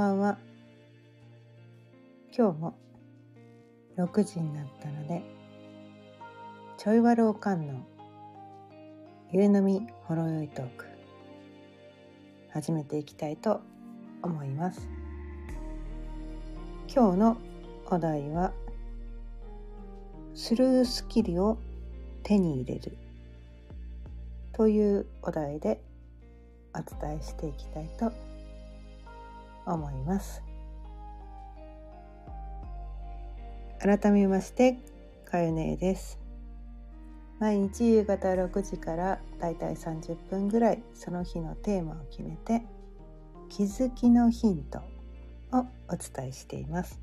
ばんは。今日も6時になったのでちょいわるおかんのゆうのみほろよいトーク始めていきたいと思います。今日のお題はスルースキルを手に入れるというお題でお伝えしていきたいと思います思います。改めましてかゆねえです。毎日夕方6時からだいたい30分ぐらいその日のテーマを決めて気づきのヒントをお伝えしています。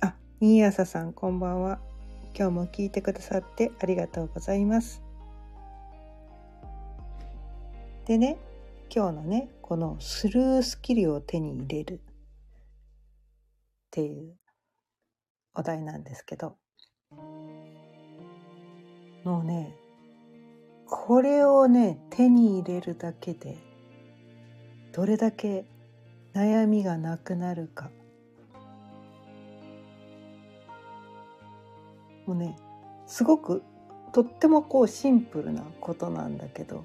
あ、新朝さんこんばんは。今日も聞いてくださってありがとうございます。でね今日のねこのスルースキルを手に入れる。っていうお題なんですけど。もうねこれをね手に入れるだけでどれだけ悩みがなくなるか。もうねすごくとってもこうシンプルなことなんだけど。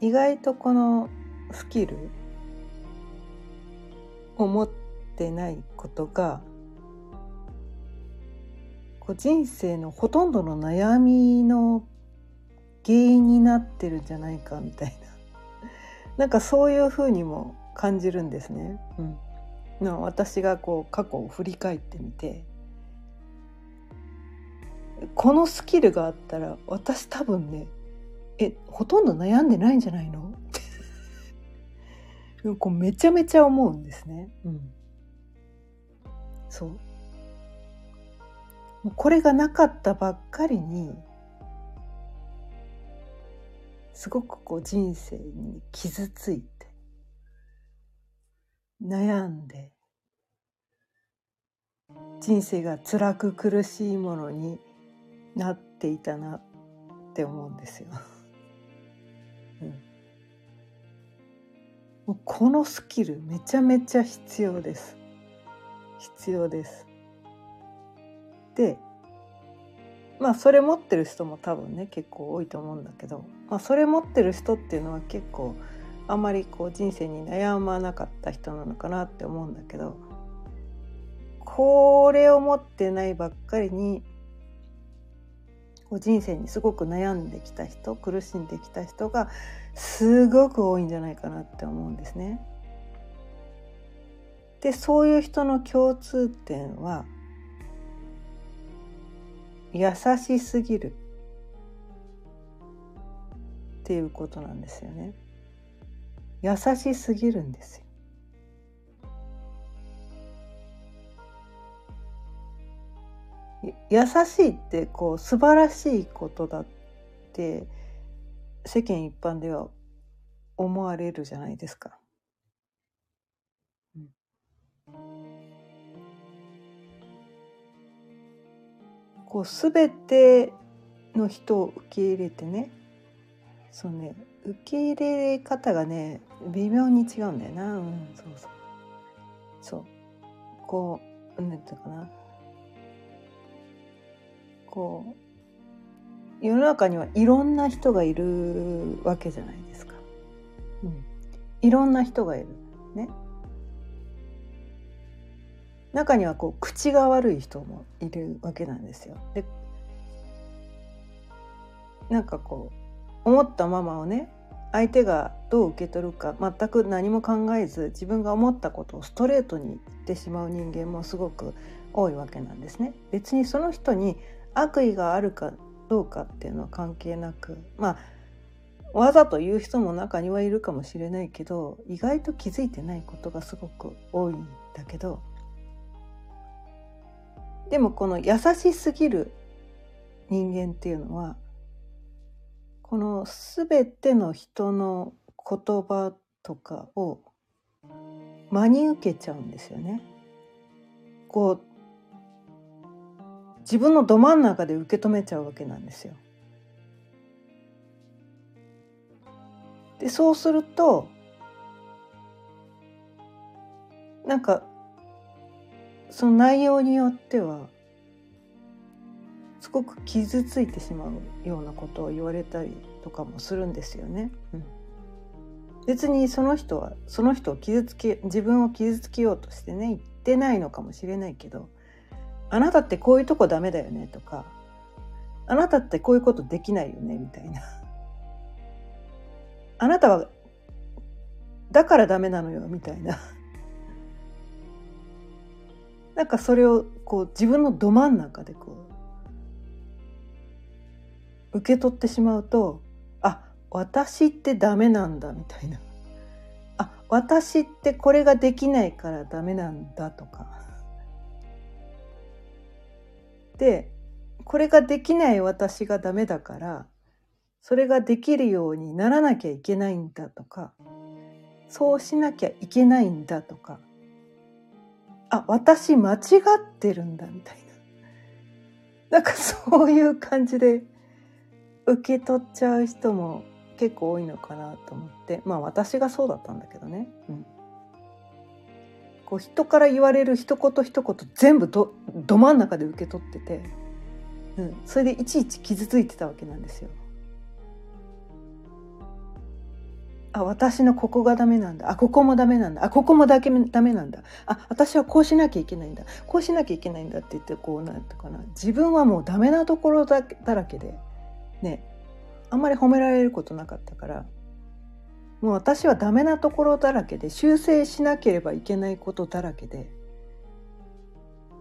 意外とこのスキルを持ってないことがこう人生のほとんどの悩みの原因になってるんじゃないかみたいな。なんかそういうふうにも感じるんですね。うん、私がこう過去を振り返ってみて。このスキルがあったら私多分ねえほとんど悩んでないんじゃないの？こうめちゃめちゃ思うんですね。うん、そうもうこれがなかったばっかりにすごくこう人生に傷ついて悩んで人生が辛く苦しいものになっていたなって思うんですよ。もうこのスキルめちゃめちゃ必要です。必要です。でまあそれ持ってる人も多分ね結構多いと思うんだけど、まあ、それ持ってる人っていうのは結構あんまりこう人生に悩まなかった人なのかなって思うんだけどこれを持ってないばっかりに人生にすごく悩んできた人苦しんできた人がすごく多いんじゃないかなって思うんですね。でそういう人の共通点は優しすぎるっていうことなんですよね。優しすぎるんですよ。優しいってこう素晴らしいことだって世間一般では思われるじゃないですか。こう全ての人を受け入れてねそうね受け入れ方がね微妙に違うんだよな。うんそうそう。そう。こう何て言うかな。こう世の中にはいろんな人がいるわけじゃないですか。うん、いろんな人がいる。ね。中にはこう口が悪い人もいるわけなんですよ。でなんかこう思ったままをね相手がどう受け取るか全く何も考えず自分が思ったことをストレートに言ってしまう人間もすごく多いわけなんですね。別にその人に悪意があるかどうかっていうのは関係なくまあわざと言う人も中にはいるかもしれないけど意外と気づいてないことがすごく多いんだけどでもこの優しすぎる人間っていうのはこの全ての人の言葉とかを真に受けちゃうんですよね。こう自分のど真ん中で受け止めちゃうわけなんですよ。でそうするとなんかその内容によってはすごく傷ついてしまうようなことを言われたりとかもするんですよね。うん、別にその人はその人を傷つけ自分を傷つけようとしてね言ってないのかもしれないけどあなたってこういうとこダメだよねとかあなたってこういうことできないよねみたいな。あなたはだからダメなのよみたいな。なんかそれをこう自分のど真ん中でこう受け取ってしまうとあ私ってダメなんだみたいな。あ私ってこれができないからダメなんだとか。でこれができない私がダメだからそれができるようにならなきゃいけないんだとかそうしなきゃいけないんだとかあ私間違ってるんだみたいななんかそういう感じで受け取っちゃう人も結構多いのかなと思ってまあ私がそうだったんだけどね。うんこう人から言われる一言一言全部どど真ん中で受け取ってて、うん、それでいちいち傷ついてたわけなんですよ。あ私のここがダメなんだ。あここもダメなんだ。あここもだけダメなんだ。あ私はこうしなきゃいけないんだ。こうしなきゃいけないんだって言ってこうなんとかな。自分はもうダメなところだだらけで。ね。あんまり褒められることなかったから。もう私はダメなところだらけで修正しなければいけないことだらけで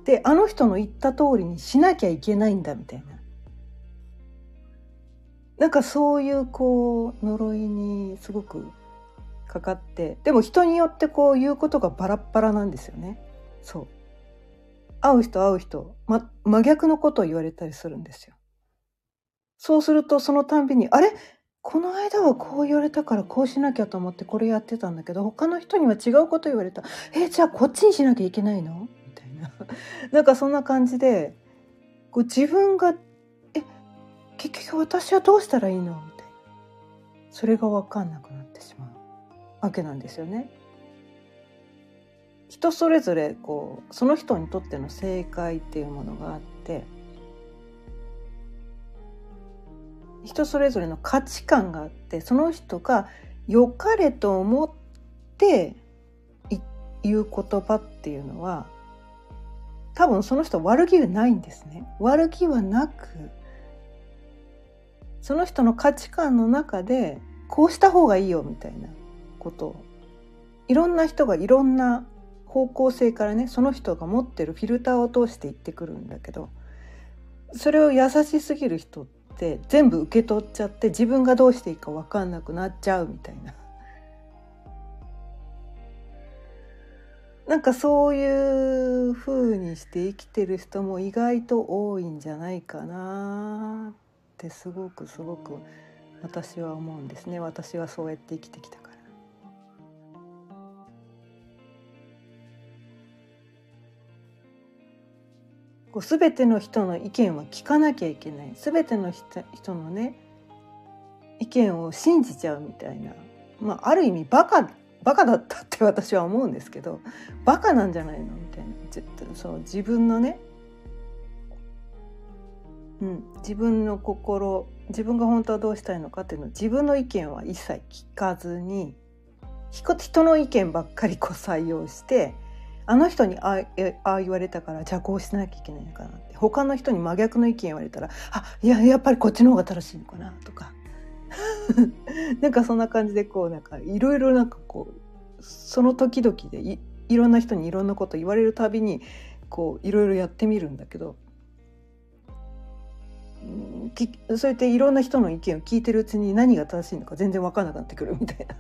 であの人の言った通りにしなきゃいけないんだみたいななんかそういうこう呪いにすごくかかってでも人によってこう言うことがバラッバラなんですよね。そう会う人会う人、ま、真逆のことを言われたりするんですよ。そうするとそのたんびに「あれ？この間はこう言われたからこうしなきゃと思ってこれやってたんだけど他の人には違うこと言われた。えじゃあこっちにしなきゃいけないの?」みたいな。なんかそんな感じでこう自分がえ結局私はどうしたらいいの？みたいな。それが分かんなくなってしまうわけなんですよね。人それぞれこうその人にとっての正解っていうものがあって。人それぞれの価値観があってその人が良かれと思って言う言葉っていうのは多分その人悪気がないんですね。悪気はなくその人の価値観の中でこうした方がいいよみたいなこと。をいろんな人がいろんな方向性からねその人が持ってるフィルターを通して言ってくるんだけどそれを優しすぎる人って全部受け取っちゃって自分がどうしていいか分かんなくなっちゃうみたいな。なんかそういう風にして生きてる人も意外と多いんじゃないかなってすごくすごく私は思うんですね私はそうやって生きてきたから。こう全ての人の意見は聞かなきゃいけない。全ての人のね意見を信じちゃうみたいな、まあ、ある意味バカバカだったって私は思うんですけどバカなんじゃないのみたいな。その自分のねうん、自分の心自分が本当はどうしたいのかっていうのを自分の意見は一切聞かずに人の意見ばっかりこう採用してあの人にああ言われたからじゃあこうしなきゃいけないのかなって。他の人に真逆の意見言われたらあいややっぱりこっちの方が正しいのかなとか。なんかそんな感じでこうなんかいろいろなんかこうその時々でいいろんな人にいろんなこと言われるたびにこういろいろやってみるんだけど。そうやっていろんな人の意見を聞いてるうちに何が正しいのか全然分かんなくなってくるみたいな。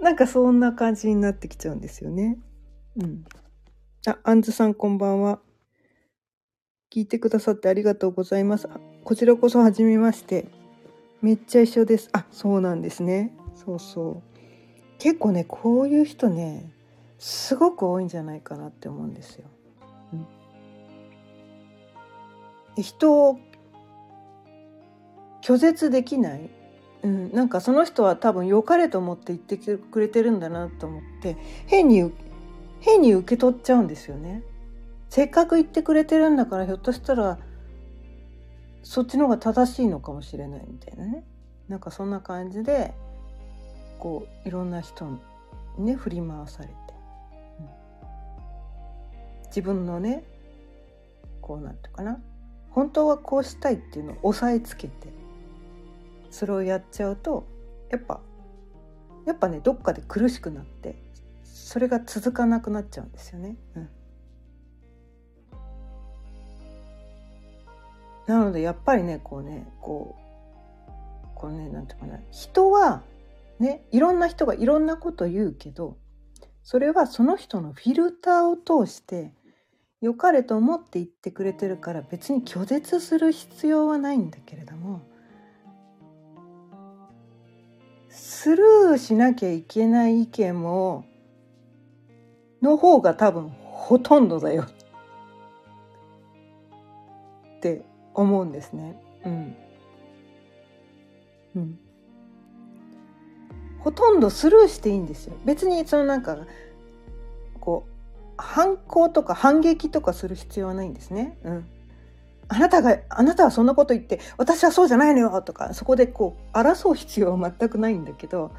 なんかそんな感じになってきちゃうんですよね。うん。あ、あんずさんこんばんは。聞いてくださってありがとうございます。こちらこそはじめまして。めっちゃ一緒です。あ、そうなんですね。そうそう。結構ね、こういう人ね、すごく多いんじゃないかなって思うんですよ。うん、人を拒絶できない、うん、なんかその人は多分良かれと思って言ってくれてるんだなと思って変に変に受け取っちゃうんですよね。せっかく言ってくれてるんだからひょっとしたらそっちの方が正しいのかもしれないみたいなね。なんかそんな感じでこういろんな人にね振り回されて、うん、自分のねこうなんていうかな。本当はこうしたいっていうのを押さえつけてそれをやっちゃうとやっぱやっぱねどっかで苦しくなってそれが続かなくなっちゃうんですよね。うんなのでやっぱりねこうねこうこうねなんていうかな人はねいろんな人がいろんなこと言うけどそれはその人のフィルターを通して良かれと思って言ってくれてるから別に拒絶する必要はないんだけれどもスルーしなきゃいけない意見もの方が多分ほとんどだよって思うんですね。うん。うん。ほとんどスルーしていいんですよ。別にそのなんかこう反抗とか反撃とかする必要はないんですね。うん。あなたがあなたはそんなこと言って私はそうじゃないのよとかそこでこう争う必要は全くないんだけど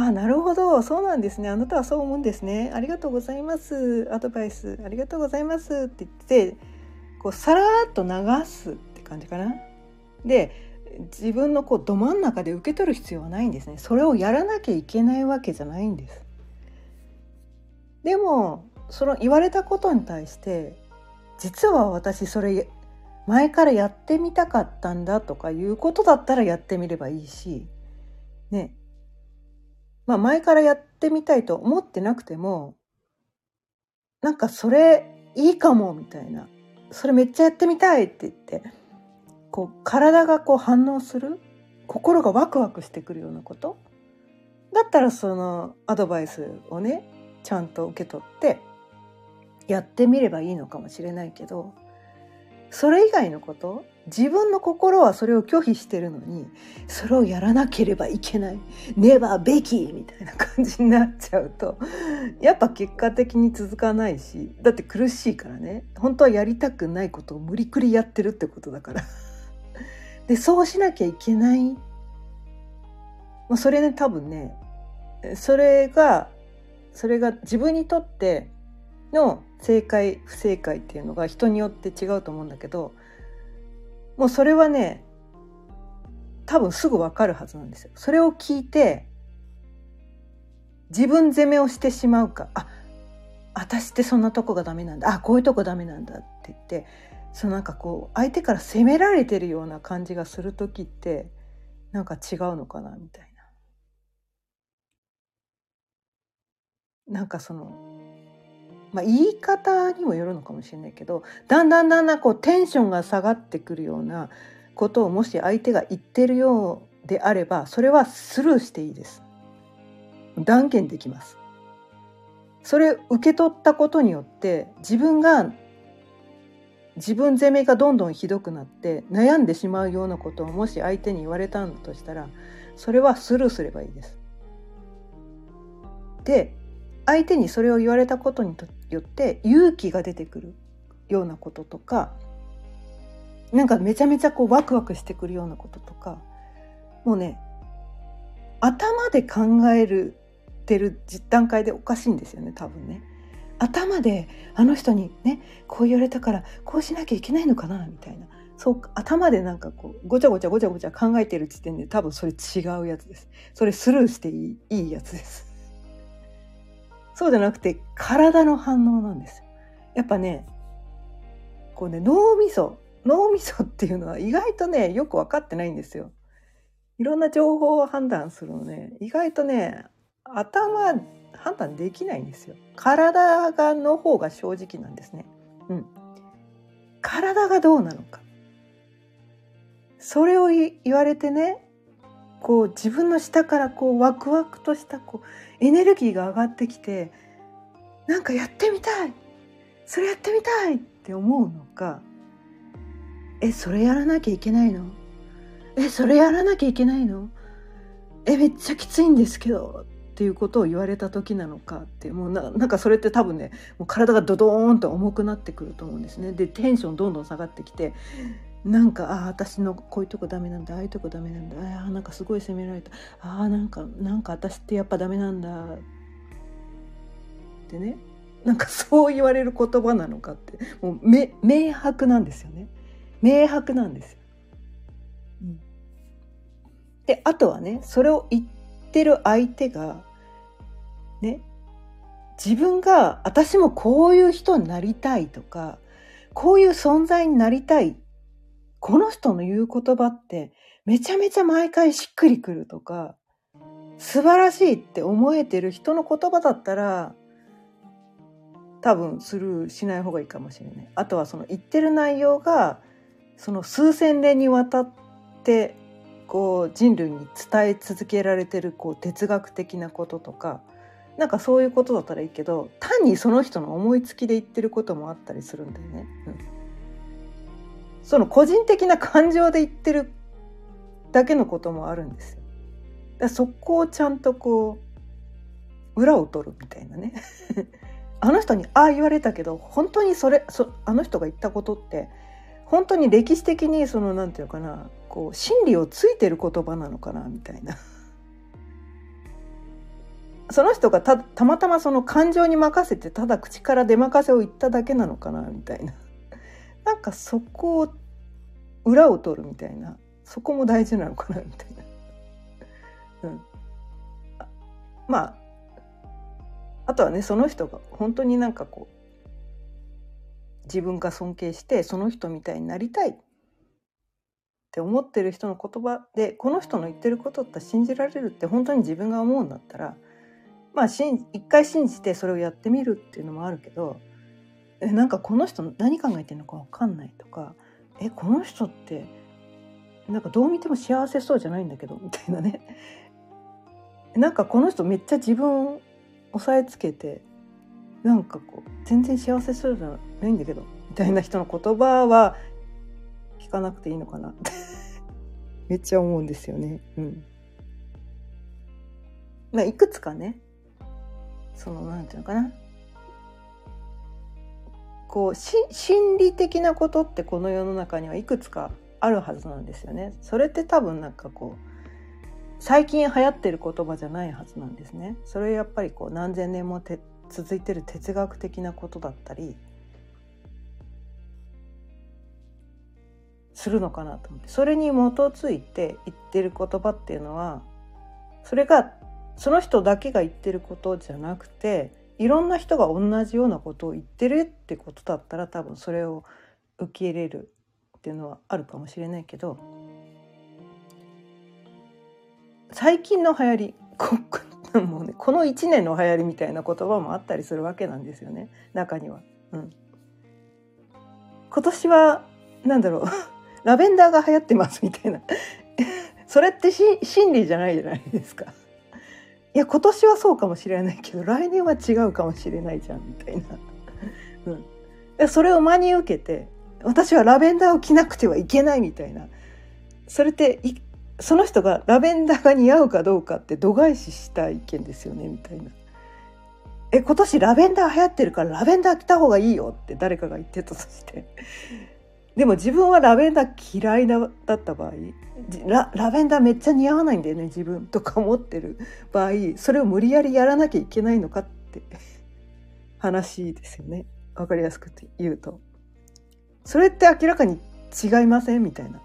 あなるほど。そうなんですね。あなたはそう思うんですね。ありがとうございます。アドバイス。ありがとうございます。って言ってこうさらっと流すって感じかな。で自分のこうど真ん中で受け取る必要はないんですね。それをやらなきゃいけないわけじゃないんです。でもその言われたことに対して実は私それ前からやってみたかったんだとかいうことだったらやってみればいいしね。まあ前からやってみたいと思ってなくてもなんかそれいいかもみたいな。それめっちゃやってみたいって言ってこう体がこう反応する心がワクワクしてくるようなこと？だったらそのアドバイスをねちゃんと受け取ってやってみればいいのかもしれないけどそれ以外のこと？自分の心はそれを拒否してるのにそれをやらなければいけない。ネバーべきみたいな感じになっちゃうとやっぱ結果的に続かないしだって苦しいからね。本当はやりたくないことを無理くりやってるってことだから。でそうしなきゃいけない、まあ、それね多分ねそれがそれが自分にとっての正解不正解っていうのが人によって違うと思うんだけどもうそれはね多分すぐ分かるはずなんですよ。それを聞いて自分責めをしてしまうかあ私ってそんなとこがダメなんだあこういうとこダメなんだって言ってそのなんかこう相手から責められてるような感じがする時ってなんか違うのかなみたいな。なんかそのまあ、言い方にもよるのかもしれないけどだんだんだんだんこうテンションが下がってくるようなことをもし相手が言ってるようであればそれはスルーしていいです。断言できます。それ受け取ったことによって自分が自分責めがどんどんひどくなって悩んでしまうようなことをもし相手に言われたんだとしたらそれはスルーすればいいです。で相手にそれを言われたことによって勇気が出てくるようなこととかなんかめちゃめちゃこうワクワクしてくるようなこととかもうね頭で考えるてる段階でおかしいんですよね多分ね。頭であの人にねこう言われたからこうしなきゃいけないのかなみたいな。そう頭でなんかこうごちゃごちゃごちゃごちゃ考えてる時点で多分それ違うやつです。それスルーしていいいいやつです。そうじゃなくて体の反応なんです。やっぱねこうね脳みそ脳みそっていうのは意外とねよく分かってないんですよ。いろんな情報を判断するのね意外とね頭判断できないんですよ。体がの方が正直なんですね。うん。体がどうなのか。それを言われてねこう自分の下からこうワクワクとしたこうエネルギーが上がってきてなんかやってみたい。それやってみたいって思うのかえそれやらなきゃいけないの？えそれやらなきゃいけないの？えめっちゃきついんですけどっていうことを言われた時なのかってもうななんかそれって多分ねもう体がドドーンと重くなってくると思うんですね。でテンションどんどん下がってきてなんかああ私のこういうとこダメなんだああいうとこダメなんだああなんかすごい責められたああなんかなんか私ってやっぱダメなんだってねなんかそう言われる言葉なのかってもう明白なんですよね明白なんですよ。うん、であとはねそれを言ってる相手がね自分が私もこういう人になりたいとかこういう存在になりたいこの人の言う言葉ってめちゃめちゃ毎回しっくりくるとか素晴らしいって思えてる人の言葉だったら多分スルーしない方がいいかもしれない。あとはその言ってる内容がその数千年にわたってこう人類に伝え続けられてるこう哲学的なこととかなんかそういうことだったらいいけど単にその人の思いつきで言ってることもあったりするんだよね。うん、その個人的な感情で言ってるだけのこともあるんですよ。だそこをちゃんとこう裏を取るみたいなね あの人にああ言われたけど本当にそれそあの人が言ったことって本当に歴史的にその何て言うかなこう真理をついてる言葉なのかなみたいな。その人がたたまたまその感情に任せてただ口から出任せを言っただけなのかなみたいななんかそこを裏を取るみたいなそこも大事なのかなみたいな。うん、まああとはねその人が本当になんかこう自分が尊敬してその人みたいになりたいって思ってる人の言葉でこの人の言ってることって信じられるって本当に自分が思うんだったらまあ一回信じてそれをやってみるっていうのもあるけどえなんかこの人何考えてるのか分かんないとかえこの人ってなんかどう見ても幸せそうじゃないんだけどみたいなね なんかこの人めっちゃ自分を押さえつけてなんかこう全然幸せそうじゃないんだけどみたいな人の言葉は聞かなくていいのかなめっちゃ思うんですよね。うん。まあいくつかねそのなんていうのかなこう心理的なことってこの世の中にはいくつかあるはずなんですよね。それって多分なんかこう最近流行ってる言葉じゃないはずなんですね。それやっぱりこう何千年もて続いてる哲学的なことだったりするのかなと思ってそれに基づいて言ってる言葉っていうのはそれがその人だけが言ってることじゃなくていろんな人が同じようなことを言ってるってことだったら多分それを受け入れるっていうのはあるかもしれないけど最近の流行りこ もう、ね、この1年の流行りみたいな言葉もあったりするわけなんですよね中には。うん、今年はなんだろう ラベンダーが流行ってますみたいな それってし真理じゃないじゃないですか。いや今年はそうかもしれないけど来年は違うかもしれないじゃんみたいな。うん、それを真に受けて私はラベンダーを着なくてはいけないみたいなそれってその人がラベンダーが似合うかどうかって度外視した意見ですよねみたいな。え今年ラベンダー流行ってるからラベンダー着た方がいいよって誰かが言ってたとしてでも自分はラベンダー嫌いだった場合ララベンダーめっちゃ似合わないんだよね自分とか思ってる場合それを無理やりやらなきゃいけないのかって話ですよね分かりやすく言うと。それって明らかに違いませんみたいな。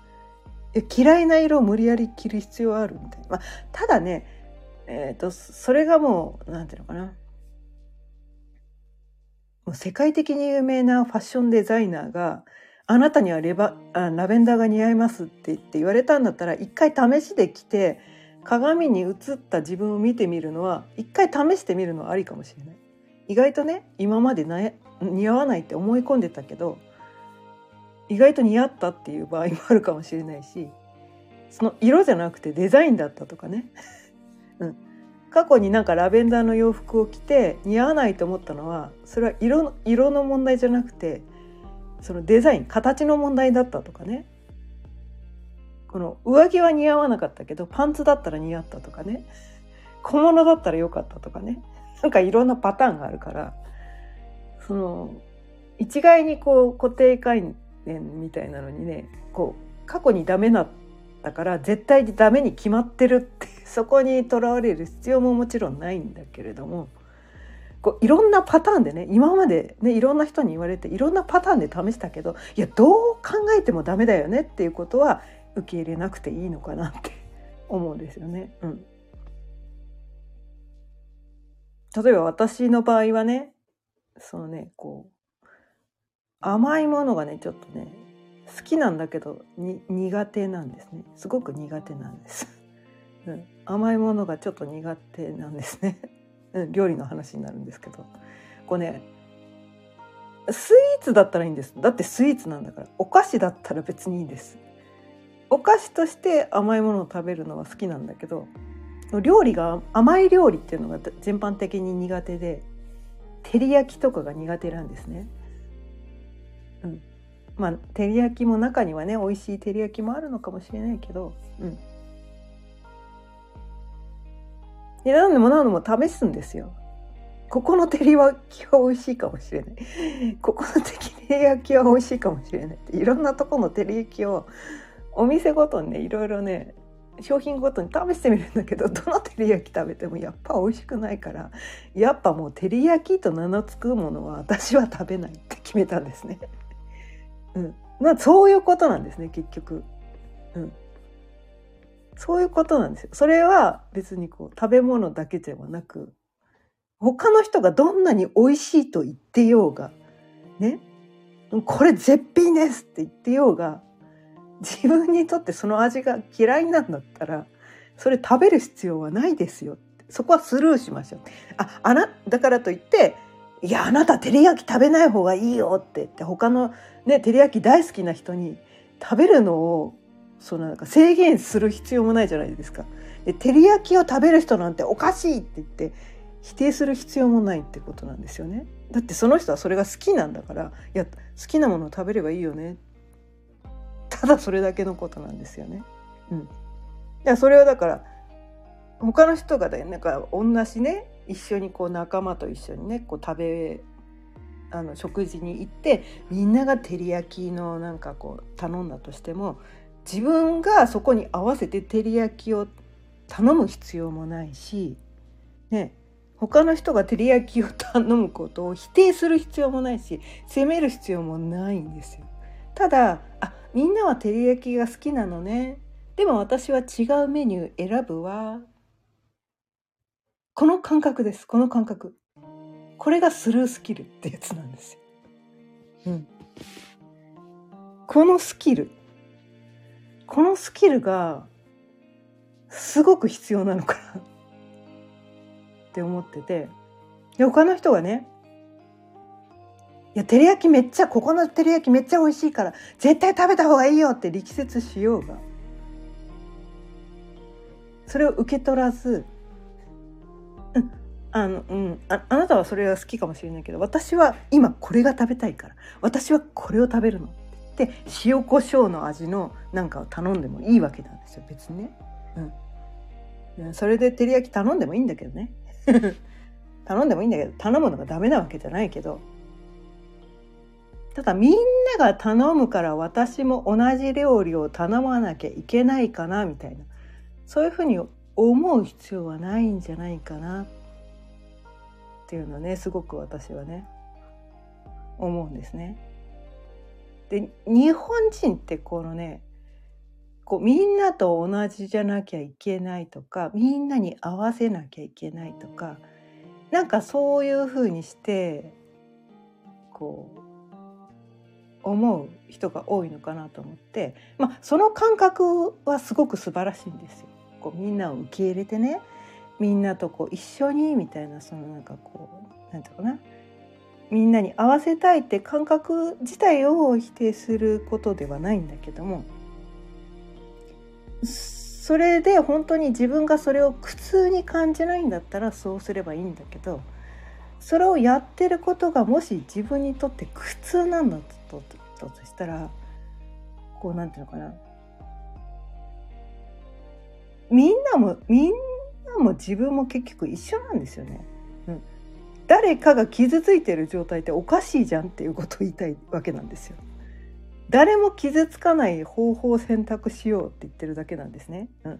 嫌いな色を無理やり着る必要あるみたいな、まあ、ただねえーと、それがもう何て言うのかなもう世界的に有名なファッションデザイナーが「あなたにはレバあラベンダーが似合います」って言って言われたんだったら一回試しで着て鏡に映った自分を見てみるのは一回試してみるのはありかもしれない。意外とね今までな似合わないって思い込んでたけど意外と似合ったっていう場合もあるかもしれないしその色じゃなくてデザインだったとかね、うん、過去になんかラベンダーの洋服を着て似合わないと思ったのはそれは色の色の問題じゃなくてそのデザイン形の問題だったとかね。この上着は似合わなかったけどパンツだったら似合ったとかね。小物だったらよかったとかね。なんかいろんなパターンがあるからその一概にこう固定概念みたいなのにねこう過去にダメだったから絶対にダメに決まってるってそこにとらわれる必要ももちろんないんだけれどもこういろんなパターンでね今までねいろんな人に言われていろんなパターンで試したけどいやどう考えてもダメだよねっていうことは受け入れなくていいのかなって 思うんですよね。うん、例えば私の場合はねそのねこう甘いものがねちょっとね好きなんだけど苦手なんですね。すごく苦手なんです、うん、甘いものがちょっと苦手なんですね、料理の話になるんですけど。こうねスイーツだったらいいんです。だってスイーツなんだから。お菓子だったら別にいいです。お菓子として甘いものを食べるのは好きなんだけど料理が甘い料理っていうのが全般的に苦手で照り焼きとかが苦手なんですね。うん、まあ照り焼きも中にはね美味しい照り焼きもあるのかもしれないけど、うん、で何でも何でも試すんですよ。ここの照り焼きは美味しいかもしれない。ここの照り焼きは美味しいかもしれないいろんなとこの照り焼きをお店ごとにねいろいろね商品ごとに試してみるんだけどどの照り焼き食べてもやっぱ美味しくないからやっぱもう照り焼きと名の付くものは私は食べないって決めたんですね。うん、まあそういうことなんですね結局。うん、そういうことなんですよ。それは別にこう食べ物だけではなく他の人がどんなに美味しいと言ってようがね？これ絶品ですって言ってようが自分にとってその味が嫌いなんだったらそれ食べる必要はないですよそこはスルーしましょうああなだからといっていやあなた照り焼き食べない方がいいよって言って他のね照り焼き大好きな人に食べるのをそのなんか制限する必要もないじゃないですか。で照り焼きを食べる人なんておかしいって言って否定する必要もないってことなんですよね。だってその人はそれが好きなんだからいや好きなものを食べればいいよねただそれだけのことなんですよね。うん、いそれはだから他の人がねなんか同じね一緒にこう仲間と一緒にねこう食べあの食事に行ってみんなが照り焼きのなんかこう頼んだとしても自分がそこに合わせて照り焼きを頼む必要もないし、ね、他の人が照り焼きを頼むことを否定する必要もないし責める必要もないんですよ。ただあみんなは照り焼きが好きなのね。でも私は違うメニュー選ぶわ。この感覚です。この感覚。これがスルースキルってやつなんですよ。うん、このスキルこのスキルがすごく必要なのかなって思ってて。で他の人がねいや照り焼きめっちゃここの照り焼きめっちゃ美味しいから絶対食べた方がいいよって力説しようがそれを受け取らず、うん、あのうんああなたはそれが好きかもしれないけど私は今これが食べたいから私はこれを食べるの。って塩コショウの味のなんかを頼んでもいいわけなんですよ別にね。うん、それで照り焼き頼んでもいいんだけどね。頼んでもいいんだけど頼むのがダメなわけじゃないけど。ただみんなが頼むから私も同じ料理を頼まなきゃいけないかなみたいな。そういうふうに思う必要はないんじゃないかなっていうのねすごく私はね思うんですね。で日本人ってこのねこうみんなと同じじゃなきゃいけないとかみんなに合わせなきゃいけないとかなんかそういうふうにしてこう思う人が多いのかなと思って、まあ、その感覚はすごく素晴らしいんですよ。こうみんなを受け入れてねみんなとこう一緒にみたいなそのなんかこうなんていうかなみんなに合わせたいって感覚自体を否定することではないんだけどもそれで本当に自分がそれを苦痛に感じないんだったらそうすればいいんだけどそれをやってることがもし自分にとって苦痛なんだととしたらこうなんていうのかなみんなもみんなも自分も結局一緒なんですよね。誰かが傷ついてる状態っておかしいじゃんっていうことを言いたいわけなんですよ。誰も傷つかない方法を選択しようって言ってるだけなんですね。うん、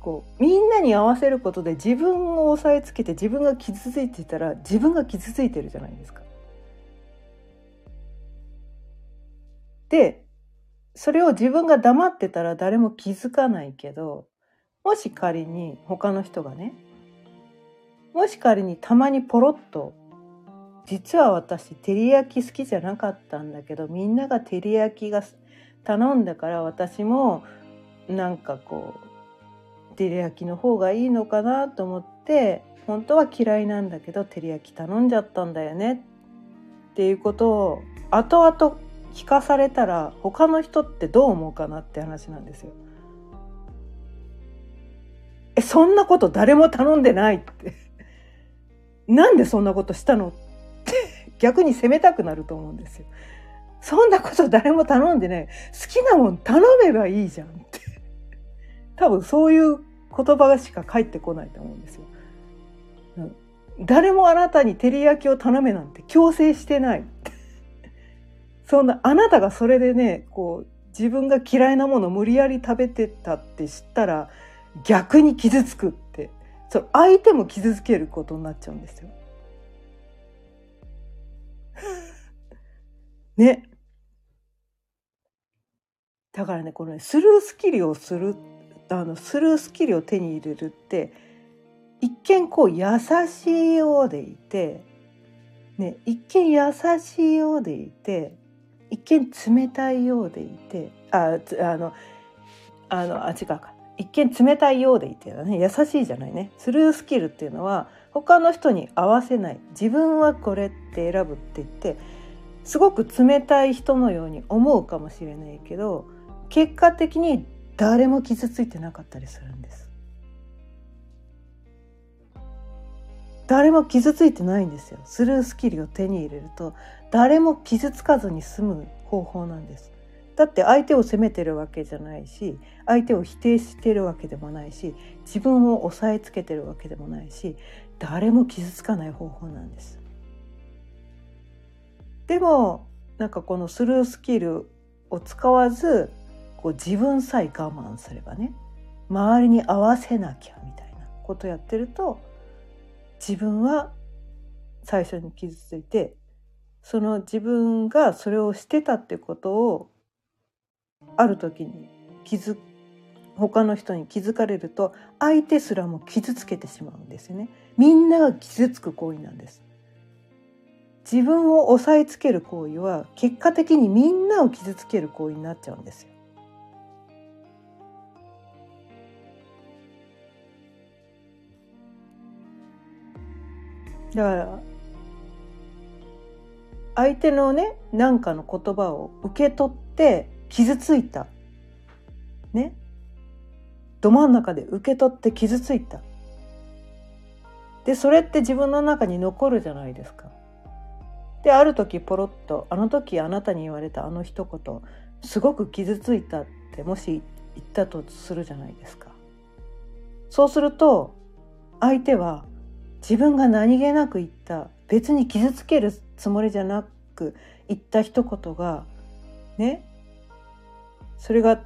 こうみんなに合わせることで自分を押さえつけて自分が傷ついていたら自分が傷ついてるじゃないですか。でそれを自分が黙ってたら誰も気づかないけどもし仮に他の人がねもし仮にたまにポロッと実は私照り焼き好きじゃなかったんだけどみんなが照り焼きが頼んだから私もなんかこう照り焼きの方がいいのかなと思って本当は嫌いなんだけど照り焼き頼んじゃったんだよねっていうことを後々聞かされたら他の人ってどう思うかなって話なんですよ。えそんなこと誰も頼んでないってなんでそんなことしたのって逆に責めたくなると思うんですよ。そんなこと誰も頼んでない好きなもん頼めばいいじゃんって多分そういう言葉しか返ってこないと思うんですよ。誰もあなたに照り焼きを頼めなんて強制してないそんなあなたがそれでねこう自分が嫌いなものを無理やり食べてたって知ったら逆に傷つくそ相手も傷つけることになっちゃうんですよ。ね。だからねこのねスルースキルをするあのスルースキルを手に入れるって一見こう優しいようでいて、ね、一見優しいようでいて一見冷たいようでいてああのあのあ違うか一見冷たいようでいてね。優しいじゃないね。スルースキルっていうのは他の人に合わせない。自分はこれって選ぶって言ってすごく冷たい人のように思うかもしれないけど結果的に誰も傷ついてなかったりするんです。誰も傷ついてないんですよ。スルースキルを手に入れると誰も傷つかずに済む方法なんです。だって相手を責めてるわけじゃないし相手を否定してるわけでもないし自分を押さえつけてるわけでもないし誰も傷つかない方法なんです。でもなんかこのスルースキルを使わずこう自分さえ我慢すればね周りに合わせなきゃみたいなことやってると自分は最初に傷ついてその自分がそれをしてたってことをある時に気づ他の人に気づかれると相手すらも傷つけてしまうんですよね。みんなが傷つく行為なんです。自分を押さえつける行為は結果的にみんなを傷つける行為になっちゃうんですよ。だから相手のね何かの言葉を受け取って傷ついた。ね。ど真ん中で受け取って傷ついた。でそれって自分の中に残るじゃないですか。である時ポロッと「あの時あなたに言われたあの一言すごく傷ついた」ってもし言ったとするじゃないですか。そうすると相手は自分が何気なく言った。別に傷つけるつもりじゃなく言った一言がね。それが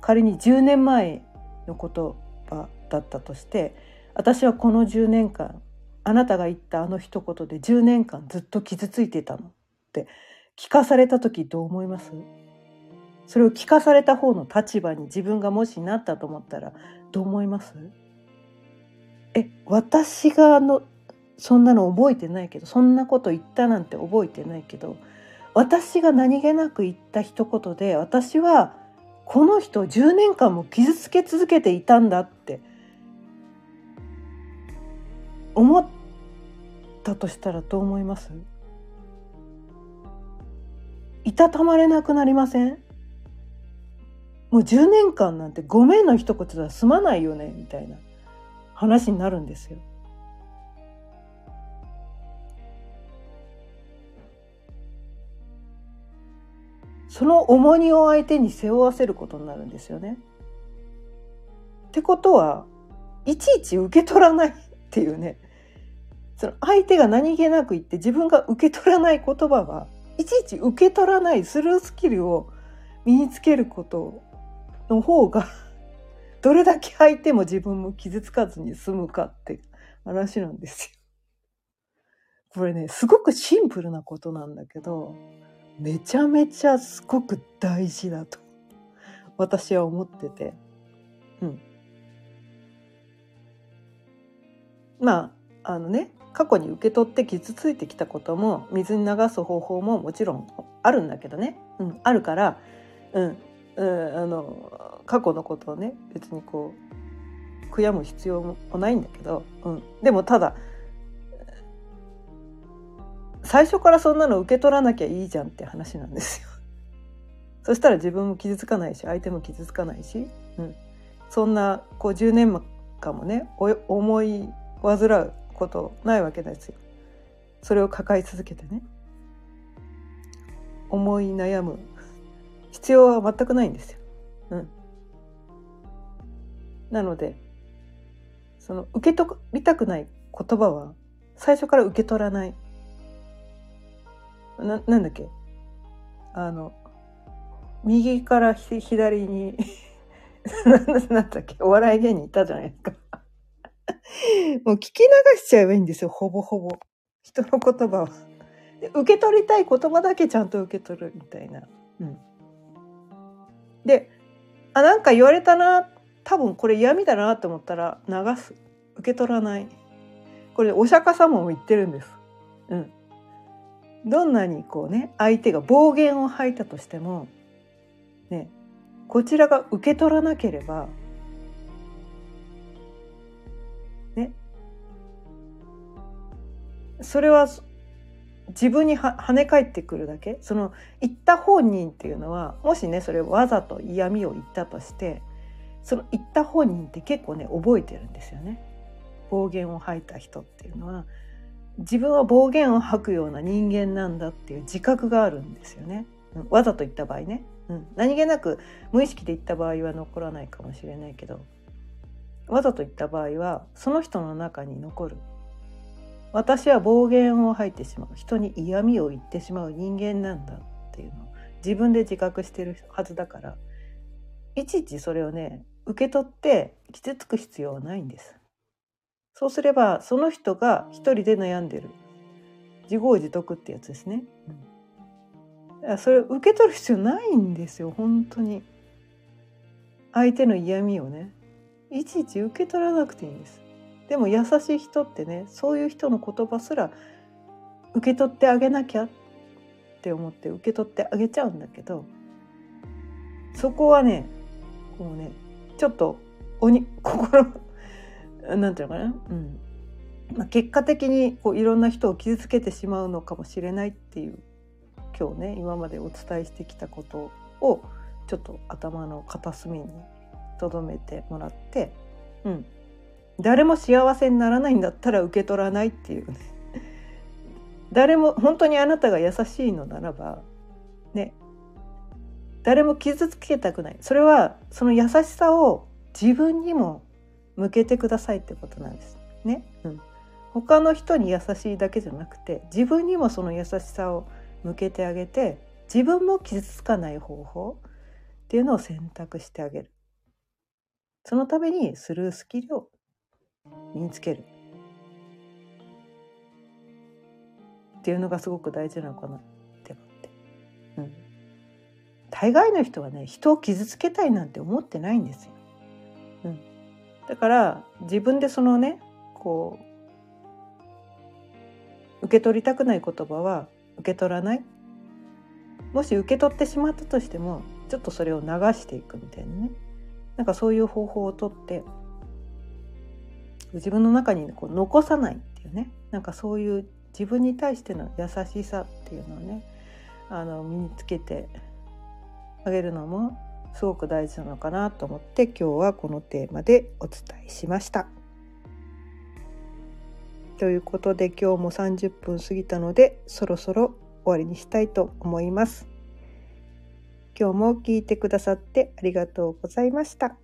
仮に10年前の言葉だったとして私はこの10年間あなたが言ったあの一言で10年間ずっと傷ついてたのって聞かされた時どう思います？それを聞かされた方の立場に自分がもしなったと思ったらどう思います？え私がのそんなの覚えてないけどそんなこと言ったなんて覚えてないけど私が何気なく言った一言で私はこの人10年間も傷つけ続けていたんだって思ったとしたらどう思います？いたたまれなくなりません？もう10年間なんてごめんの一言では済まないよねみたいな話になるんですよ。その重荷を相手に背負わせることになるんですよね。ってことはいちいち受け取らないっていうねその相手が何気なく言って自分が受け取らない言葉はいちいち受け取らないスルースキルを身につけることの方がどれだけ相手も自分も傷つかずに済むかって話なんですよ。これねすごくシンプルなことなんだけどめちゃめちゃすごく大事だと私は思ってて。うん。まああのね過去に受け取って傷ついてきたことも水に流す方法ももちろんあるんだけどね、うん、あるから、うん、うん、あの過去のことをね別にこう悔やむ必要もないんだけど、うん、でもただ最初からそんなの受け取らなきゃいいじゃんって話なんですよ。そしたら自分も傷つかないし相手も傷つかないし、うん、そんなこう10年間もね思い患うことないわけですよ。それを抱え続けてね思い悩む必要は全くないんですよ。うん、なのでその受け取りたくない言葉は最初から受け取らない。ななんだっけ？あの右から左に なんだっけ？お笑い芸人いたじゃないですかもう聞き流しちゃえばいいんですよ、ほぼほぼ。人の言葉は。受け取りたい言葉だけちゃんと受け取るみたいな。うん。で、あ、なんか言われたな、多分これ嫌味だなと思ったら流す。受け取らない。これお釈迦様も言ってるんです。うん。どんなにこうね、相手が暴言を吐いたとしても、ね、こちらが受け取らなければねそれは自分には跳ね返ってくるだけその言った本人っていうのはもしねそれわざと嫌味を言ったとしてその言った本人って結構ね覚えてるんですよね。暴言を吐いた人っていうのは自分は暴言を吐くような人間なんだっていう自覚があるんですよね。うん、わざと言った場合ね、うん、何気なく無意識で言った場合は残らないかもしれないけどわざと言った場合はその人の中に残る。私は暴言を吐いてしまう。人に嫌味を言ってしまう人間なんだっていうの。を自分で自覚してるはずだから。いちいちそれをね受け取って傷つく必要はないんです。そうすればその人が一人で悩んでる自業自得ってやつですね。うん、それ受け取る必要ないんですよ本当に。相手の嫌味をねいちいち受け取らなくていいんです。でも優しい人ってねそういう人の言葉すら受け取ってあげなきゃって思って受け取ってあげちゃうんだけどそこはねこうねちょっと鬼心なんていうのかな、うん。まあ、結果的にこういろんな人を傷つけてしまうのかもしれないっていう今日ね今までお伝えしてきたことをちょっと頭の片隅に留めてもらって、うん、誰も幸せにならないんだったら受け取らないっていう。ね誰も本当にあなたが優しいのならばね。誰も傷つけたくない。それはその優しさを自分にも向けてくださいってことなんです。ね、うん、他の人に優しいだけじゃなくて自分にもその優しさを向けてあげて自分も傷つかない方法っていうのを選択してあげる。そのためにスルースキルを身につける。っていうのがすごく大事なのかなって思って。うん、大概の人はね人を傷つけたいなんて思ってないんですよ。だから自分でそのねこう受け取りたくない言葉は受け取らない。もし受け取ってしまったとしてもちょっとそれを流していくみたいなね。なんかそういう方法をとって自分の中にこう残さないっていうね。なんかそういう自分に対しての優しさっていうのをねあの身につけてあげるのもすごく大事なのかなと思って今日はこのテーマでお伝えしました。ということで今日も30分過ぎたのでそろそろ終わりにしたいと思います。今日も聞いてくださってありがとうございました。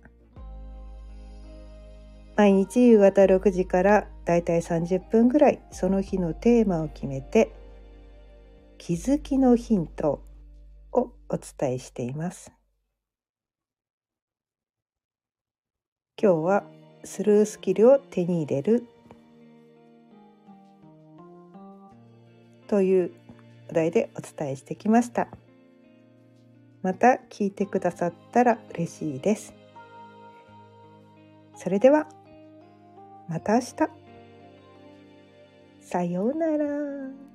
毎日夕方6時からだいたい30分ぐらいその日のテーマを決めて気づきのヒントをお伝えしています今日はスルースキルを手に入れるというお題でお伝えしてきましたまた聞いてくださったら嬉しいですそれではまた明日。さようなら。